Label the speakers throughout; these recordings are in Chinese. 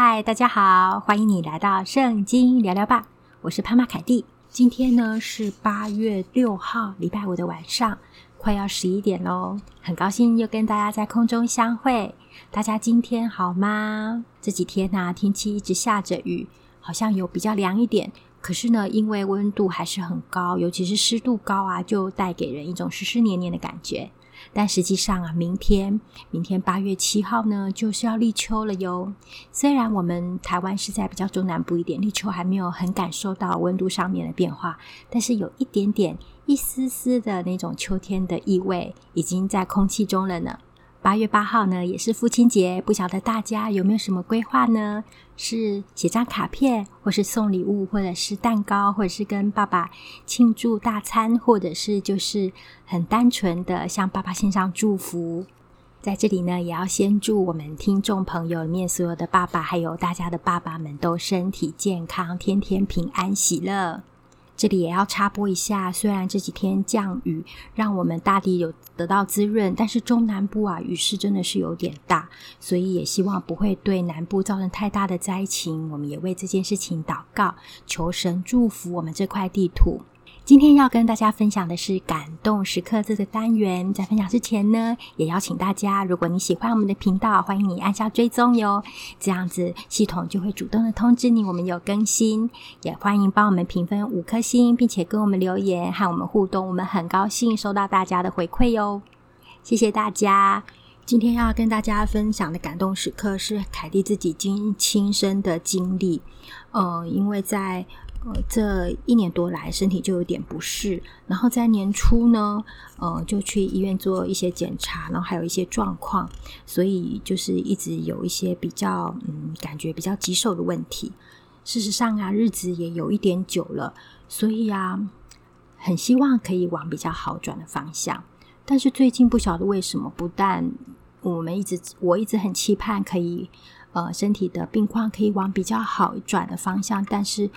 Speaker 1: 嗨，大家好，欢迎你来到圣经聊聊吧。我是潘玛凯蒂。今天呢是八月六号，礼拜五的晚上，快要十一点喽。很高兴又跟大家在空中相会。大家今天好吗？这几天呢、天气一直下着雨，好像有比较凉一点。可是呢，因为温度还是很高，尤其是湿度高啊，就带给人一种湿湿黏黏的感觉。但实际上啊，明天，明天八月七号呢，就是要立秋了哟。虽然我们台湾是在比较中南部一点，立秋还没有很感受到温度上面的变化，但是有一点点、一丝丝的那种秋天的意味，已经在空气中了呢。八月八号呢，也是父亲节，不晓得大家有没有什么规划呢？是写张卡片，或是送礼物，或者是蛋糕，或者是跟爸爸庆祝大餐，或者是就是很单纯的向爸爸献上祝福。在这里呢，也要先祝我们听众朋友里面所有的爸爸，还有大家的爸爸们都身体健康，天天平安喜乐。这里也要插播一下，虽然这几天降雨，让我们大地有得到滋润，但是中南部啊，雨势真的是有点大，所以也希望不会对南部造成太大的灾情。我们也为这件事情祷告，求神祝福我们这块地图。今天要跟大家分享的是感动时刻这个单元。在分享之前呢，也邀请大家，如果你喜欢我们的频道，欢迎你按下追踪哟，这样子系统就会主动的通知你我们有更新。也欢迎帮我们评分五颗星，并且跟我们留言和我们互动，我们很高兴收到大家的回馈哟。谢谢大家。今天要跟大家分享的感动时刻是凯蒂自己经亲身的经历，呃，因为在。呃，这一年多来，身体就有点不适，然后在年初呢，呃，就去医院做一些检查，然后还有一些状况，所以就是一直有一些比较，嗯，感觉比较棘手的问题。事实上啊，日子也有一点久了，所以啊，很希望可以往比较好转的方向。但是最近不晓得为什么，不但我们一直，我一直很期盼可以，呃，身体的病况可以往比较好转的方向，但是。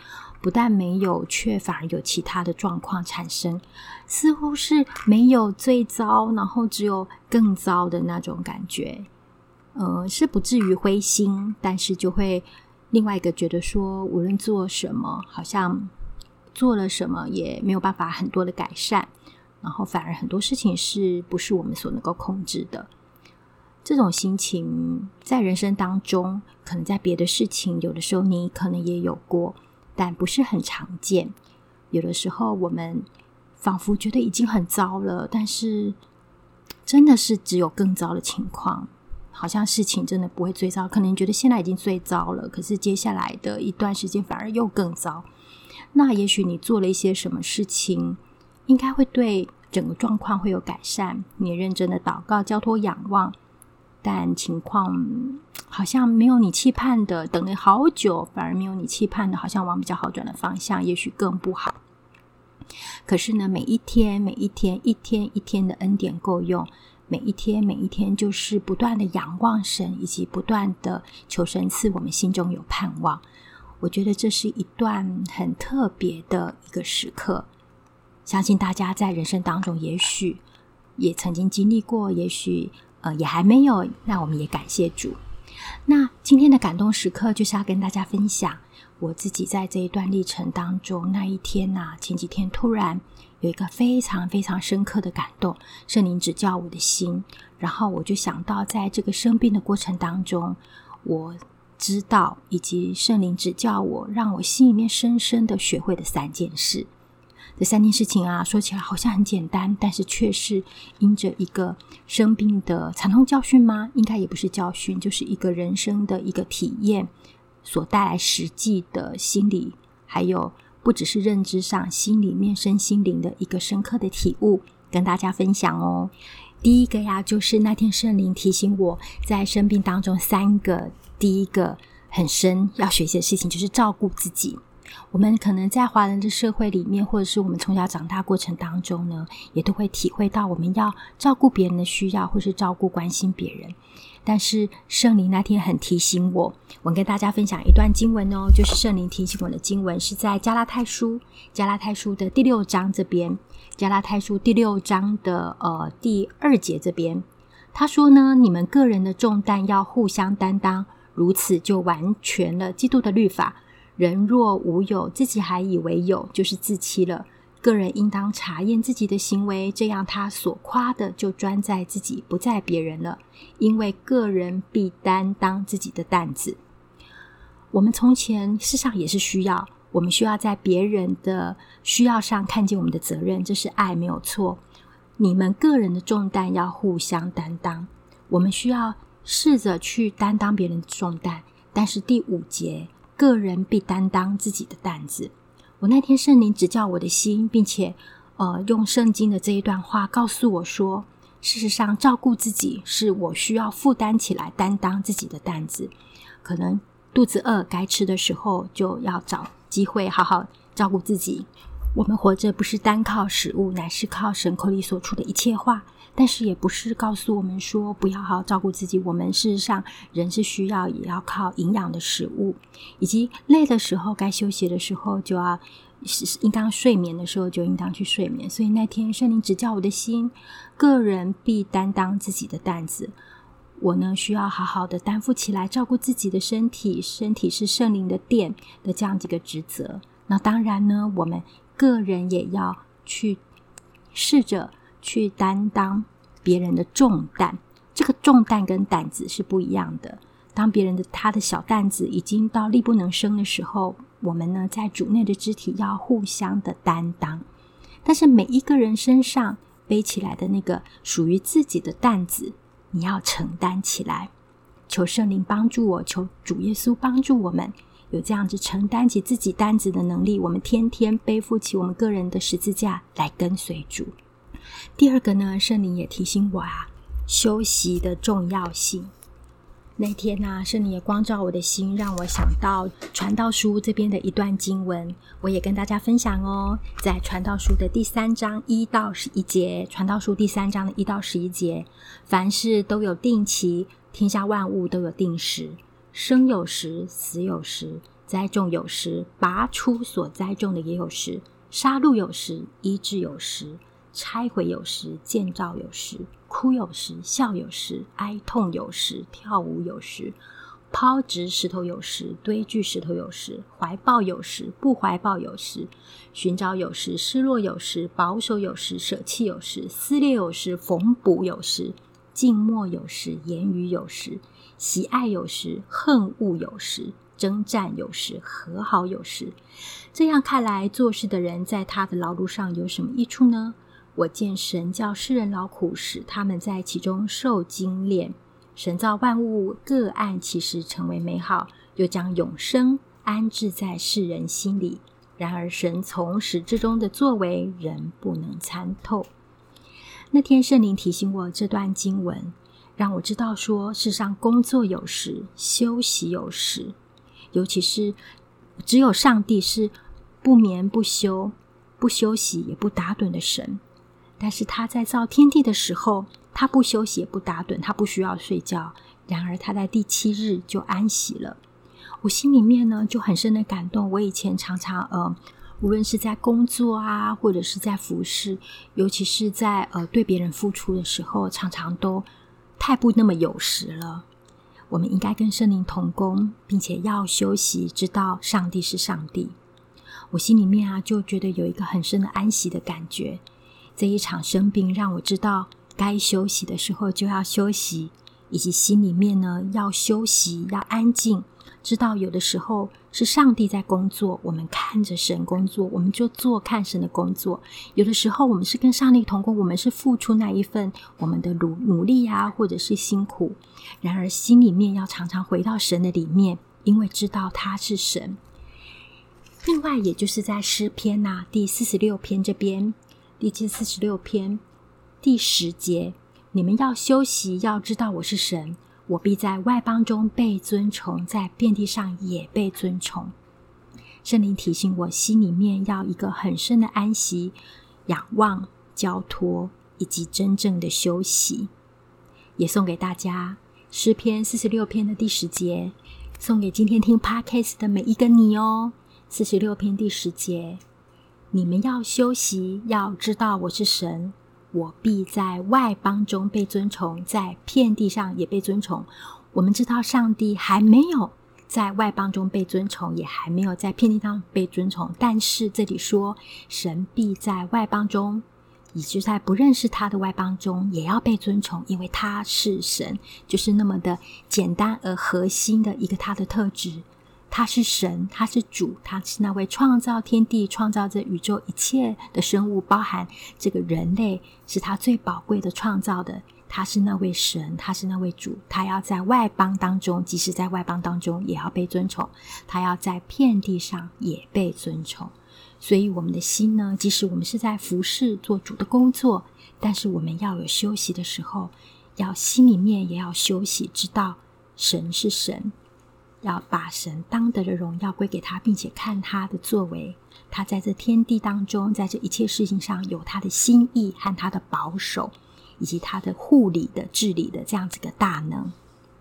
Speaker 1: 不但没有，却反而有其他的状况产生，似乎是没有最糟，然后只有更糟的那种感觉。呃，是不至于灰心，但是就会另外一个觉得说，无论做什么，好像做了什么也没有办法很多的改善，然后反而很多事情是不是我们所能够控制的。这种心情在人生当中，可能在别的事情，有的时候你可能也有过。但不是很常见。有的时候，我们仿佛觉得已经很糟了，但是真的是只有更糟的情况。好像事情真的不会最糟，可能觉得现在已经最糟了，可是接下来的一段时间反而又更糟。那也许你做了一些什么事情，应该会对整个状况会有改善。你认真的祷告、交托、仰望。但情况好像没有你期盼的，等了好久，反而没有你期盼的，好像往比较好转的方向，也许更不好。可是呢，每一天，每一天，一天一天的恩典够用，每一天，每一天，就是不断的仰望神，以及不断的求神赐我们心中有盼望。我觉得这是一段很特别的一个时刻，相信大家在人生当中，也许也曾经经历过，也许。呃，也还没有，那我们也感谢主。那今天的感动时刻就是要跟大家分享我自己在这一段历程当中，那一天呐、前几天突然有一个非常非常深刻的感动，圣灵指教我的心，然后我就想到在这个生病的过程当中，我知道以及圣灵指教我，让我心里面深深的学会的三件事。这三件事情啊，说起来好像很简单，但是却是因着一个生病的惨痛教训吗？应该也不是教训，就是一个人生的一个体验所带来实际的心理，还有不只是认知上，心里面身心灵的一个深刻的体悟，跟大家分享哦。第一个呀，就是那天圣灵提醒我在生病当中三个，第一个很深要学习的事情，就是照顾自己。我们可能在华人的社会里面，或者是我们从小长大过程当中呢，也都会体会到我们要照顾别人的需要，或是照顾关心别人。但是圣灵那天很提醒我，我跟大家分享一段经文哦，就是圣灵提醒我的经文是在加拉太书，加拉太书的第六章这边，加拉太书第六章的呃第二节这边，他说呢，你们个人的重担要互相担当。如此就完全了基督的律法。人若无有，自己还以为有，就是自欺了。个人应当查验自己的行为，这样他所夸的就专在自己，不在别人了。因为个人必担当自己的担子。我们从前世上也是需要，我们需要在别人的需要上看见我们的责任，这是爱，没有错。你们个人的重担要互相担当，我们需要试着去担当别人的重担。但是第五节，个人必担当自己的担子。我那天圣灵指教我的心，并且，呃，用圣经的这一段话告诉我说，事实上，照顾自己是我需要负担起来、担当自己的担子。可能肚子饿，该吃的时候就要找机会好好照顾自己。我们活着不是单靠食物，乃是靠神口里所出的一切话。但是也不是告诉我们说不要好好照顾自己。我们事实上人是需要也要靠营养的食物，以及累的时候该休息的时候就要应当睡眠的时候就应当去睡眠。所以那天圣灵指教我的心，个人必担当自己的担子。我呢需要好好的担负起来照顾自己的身体，身体是圣灵的殿的这样几个职责。那当然呢，我们个人也要去试着。去担当别人的重担，这个重担跟担子是不一样的。当别人的他的小担子已经到力不能生的时候，我们呢在主内的肢体要互相的担当。但是每一个人身上背起来的那个属于自己的担子，你要承担起来。求圣灵帮助我，求主耶稣帮助我们有这样子承担起自己担子的能力。我们天天背负起我们个人的十字架来跟随主。第二个呢，圣灵也提醒我啊，休息的重要性。那天呢、啊，圣灵也光照我的心，让我想到传道书这边的一段经文，我也跟大家分享哦。在传道书的第三章一到十一节，传道书第三章的一到十一节，凡事都有定期，天下万物都有定时，生有时，死有时，栽种有时，拔出所栽种的也有时，杀戮有时，医治有时。拆毁有时，建造有时；哭有时，笑有时；哀痛有时，跳舞有时；抛掷石头有时，堆聚石头有时；怀抱有时，不怀抱有时；寻找有时，失落有时；保守有时，舍弃有时；撕裂有时，缝补有时；静默有时，言语有时；喜爱有时，恨恶有时；征战有时，和好有时。这样看来，做事的人在他的劳碌上有什么益处呢？我见神叫世人劳苦，使他们在其中受精炼。神造万物各按其时成为美好，又将永生安置在世人心里。然而神从始至终的作为，人不能参透。那天圣灵提醒我这段经文，让我知道说，世上工作有时，休息有时，尤其是只有上帝是不眠不休、不休息也不打盹的神。但是他在造天地的时候，他不休息也不打盹，他不需要睡觉。然而他在第七日就安息了。我心里面呢就很深的感动。我以前常常呃，无论是在工作啊，或者是在服侍，尤其是在呃对别人付出的时候，常常都太不那么有时了。我们应该跟圣灵同工，并且要休息，知道上帝是上帝。我心里面啊就觉得有一个很深的安息的感觉。这一场生病让我知道，该休息的时候就要休息，以及心里面呢要休息，要安静。知道有的时候是上帝在工作，我们看着神工作，我们就做看神的工作。有的时候我们是跟上帝同工，我们是付出那一份我们的努努力啊，或者是辛苦。然而心里面要常常回到神的里面，因为知道他是神。另外，也就是在诗篇呐、第四十六篇这边。第七四十六篇第十节，你们要休息，要知道我是神，我必在外邦中被尊崇，在遍地上也被尊崇。圣灵提醒我，心里面要一个很深的安息、仰望、交托，以及真正的休息。也送给大家诗篇四十六篇的第十节，送给今天听 Podcast 的每一个你哦。四十六篇第十节。你们要休息，要知道我是神，我必在外邦中被尊崇，在遍地上也被尊崇。我们知道上帝还没有在外邦中被尊崇，也还没有在遍地上被尊崇。但是这里说，神必在外邦中，以及在不认识他的外邦中，也要被尊崇，因为他是神，就是那么的简单而核心的一个他的特质。他是神，他是主，他是那位创造天地、创造这宇宙一切的生物，包含这个人类，是他最宝贵的创造的。他是那位神，他是那位主，他要在外邦当中，即使在外邦当中，也要被尊崇；他要在遍地上也被尊崇。所以，我们的心呢，即使我们是在服侍做主的工作，但是我们要有休息的时候，要心里面也要休息，知道神是神。要把神当得的荣耀归给他，并且看他的作为，他在这天地当中，在这一切事情上有他的心意和他的保守，以及他的护理的治理的这样子的大能。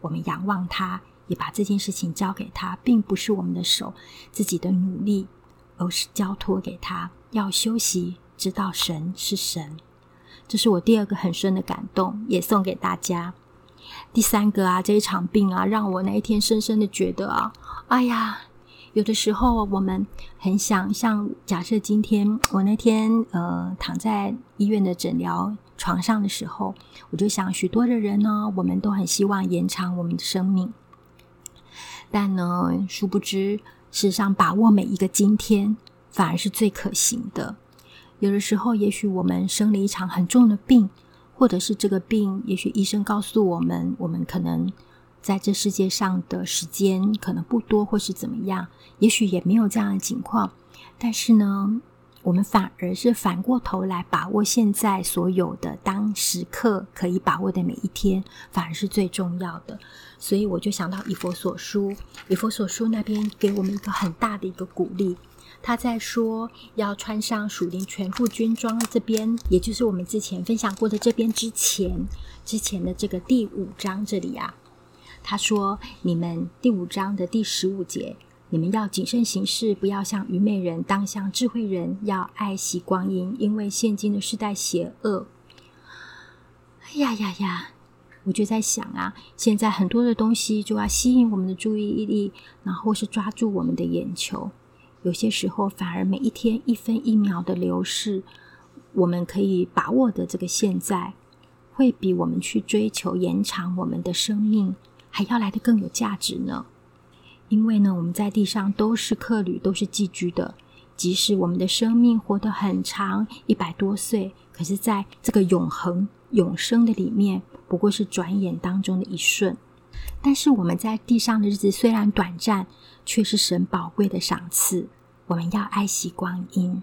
Speaker 1: 我们仰望他，也把这件事情交给他，并不是我们的手自己的努力，而是交托给他。要休息，知道神是神。这是我第二个很深的感动，也送给大家。第三个啊，这一场病啊，让我那一天深深的觉得啊，哎呀，有的时候我们很想像，假设今天我那天呃躺在医院的诊疗床上的时候，我就想，许多的人呢，我们都很希望延长我们的生命，但呢，殊不知，事实上把握每一个今天，反而是最可行的。有的时候，也许我们生了一场很重的病。或者是这个病，也许医生告诉我们，我们可能在这世界上的时间可能不多，或是怎么样，也许也没有这样的情况。但是呢，我们反而是反过头来把握现在所有的当时刻可以把握的每一天，反而是最重要的。所以我就想到以佛所书，以佛所书那边给我们一个很大的一个鼓励。他在说要穿上属灵全副军装，这边也就是我们之前分享过的这边之前之前的这个第五章这里啊，他说你们第五章的第十五节，你们要谨慎行事，不要像愚昧人，当像智慧人，要爱惜光阴，因为现今的世代邪恶。哎呀呀呀！我就在想啊，现在很多的东西就要吸引我们的注意力，然后是抓住我们的眼球。有些时候，反而每一天一分一秒的流逝，我们可以把握的这个现在，会比我们去追求延长我们的生命还要来得更有价值呢。因为呢，我们在地上都是客旅，都是寄居的。即使我们的生命活得很长，一百多岁，可是在这个永恒永生的里面，不过是转眼当中的一瞬。但是我们在地上的日子虽然短暂，却是神宝贵的赏赐。我们要爱惜光阴。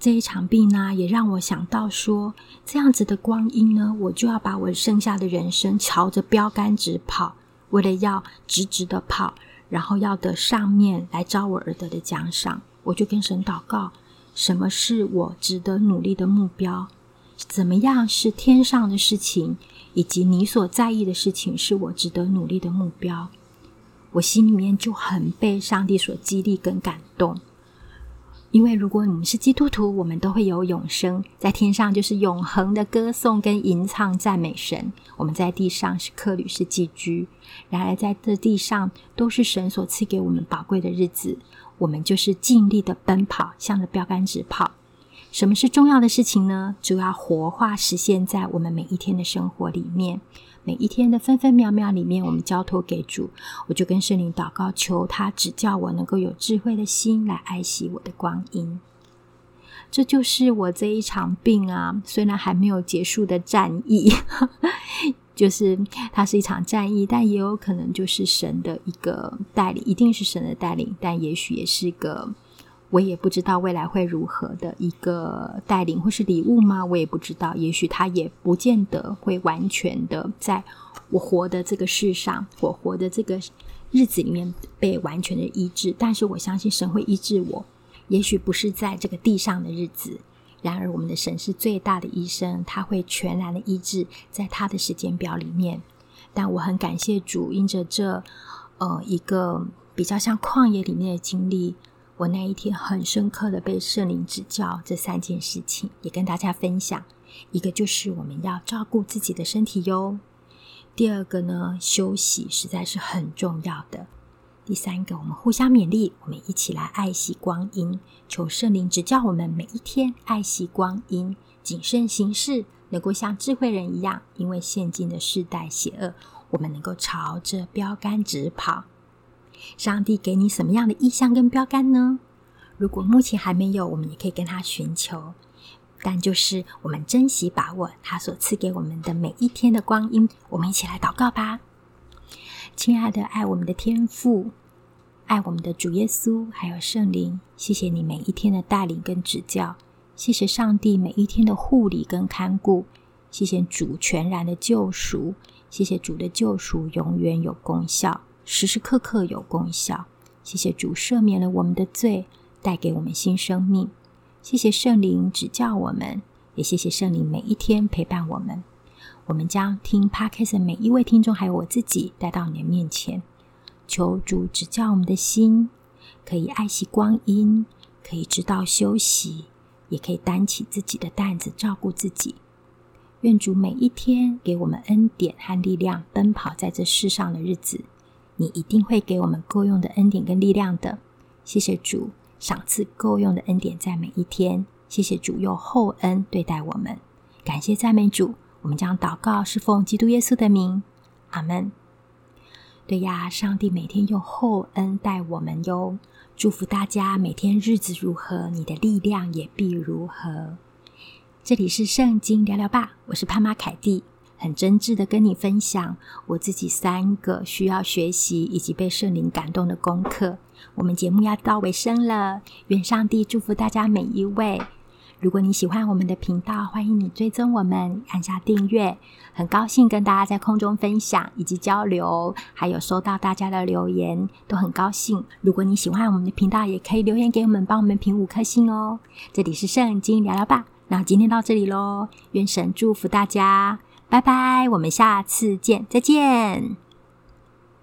Speaker 1: 这一场病呢，也让我想到说，这样子的光阴呢，我就要把我剩下的人生朝着标杆直跑，为了要直直的跑，然后要得上面来招我而得的奖赏。我就跟神祷告：什么是我值得努力的目标？怎么样是天上的事情？以及你所在意的事情，是我值得努力的目标。我心里面就很被上帝所激励跟感动。因为如果你们是基督徒，我们都会有永生，在天上就是永恒的歌颂跟吟唱赞美神。我们在地上是客旅，是寄居。然而在这地上都是神所赐给我们宝贵的日子，我们就是尽力的奔跑，向着标杆直跑。什么是重要的事情呢？就要活化实现在我们每一天的生活里面，每一天的分分秒秒里面，我们交托给主。我就跟圣灵祷告，求他指教我，能够有智慧的心来爱惜我的光阴。这就是我这一场病啊，虽然还没有结束的战役，就是它是一场战役，但也有可能就是神的一个带领，一定是神的带领，但也许也是个。我也不知道未来会如何的一个带领或是礼物吗？我也不知道，也许他也不见得会完全的在我活的这个世上，我活的这个日子里面被完全的医治。但是我相信神会医治我，也许不是在这个地上的日子，然而我们的神是最大的医生，他会全然的医治在他的时间表里面。但我很感谢主，因着这呃一个比较像旷野里面的经历。我那一天很深刻的被圣灵指教这三件事情，也跟大家分享。一个就是我们要照顾自己的身体哟。第二个呢，休息实在是很重要的。第三个，我们互相勉励，我们一起来爱惜光阴，求圣灵指教我们每一天爱惜光阴，谨慎行事，能够像智慧人一样。因为现今的世代邪恶，我们能够朝着标杆直跑。上帝给你什么样的意向跟标杆呢？如果目前还没有，我们也可以跟他寻求。但就是我们珍惜把握他所赐给我们的每一天的光阴，我们一起来祷告吧。亲爱的，爱我们的天父，爱我们的主耶稣，还有圣灵，谢谢你每一天的带领跟指教，谢谢上帝每一天的护理跟看顾，谢谢主全然的救赎，谢谢主的救赎永远有功效，时时刻刻有功效，谢谢主赦免了我们的罪，带给我们新生命，谢谢圣灵指教我们，也谢谢圣灵每一天陪伴我们。我们将听 Podcast 每一位听众，还有我自己，带到你的面前，求主指教我们的心，可以爱惜光阴，可以知道休息，也可以担起自己的担子，照顾自己。愿主每一天给我们恩典和力量，奔跑在这世上的日子，你一定会给我们够用的恩典跟力量的。谢谢主赏赐够用的恩典在每一天，谢谢主用厚恩对待我们，感谢赞美主。我们将祷告是奉基督耶稣的名，阿门。对呀，上帝每天用厚恩待我们哟。祝福大家每天日子如何，你的力量也必如何。这里是圣经聊聊吧，我是潘妈凯蒂，很真挚的跟你分享我自己三个需要学习以及被圣灵感动的功课。我们节目要到尾声了，愿上帝祝福大家每一位。如果你喜欢我们的频道，欢迎你追踪我们，按下订阅。很高兴跟大家在空中分享以及交流，还有收到大家的留言，都很高兴。如果你喜欢我们的频道，也可以留言给我们，帮我们评五颗星哦。这里是圣经聊聊吧，那今天到这里喽，愿神祝福大家，拜拜，我们下次见，再见。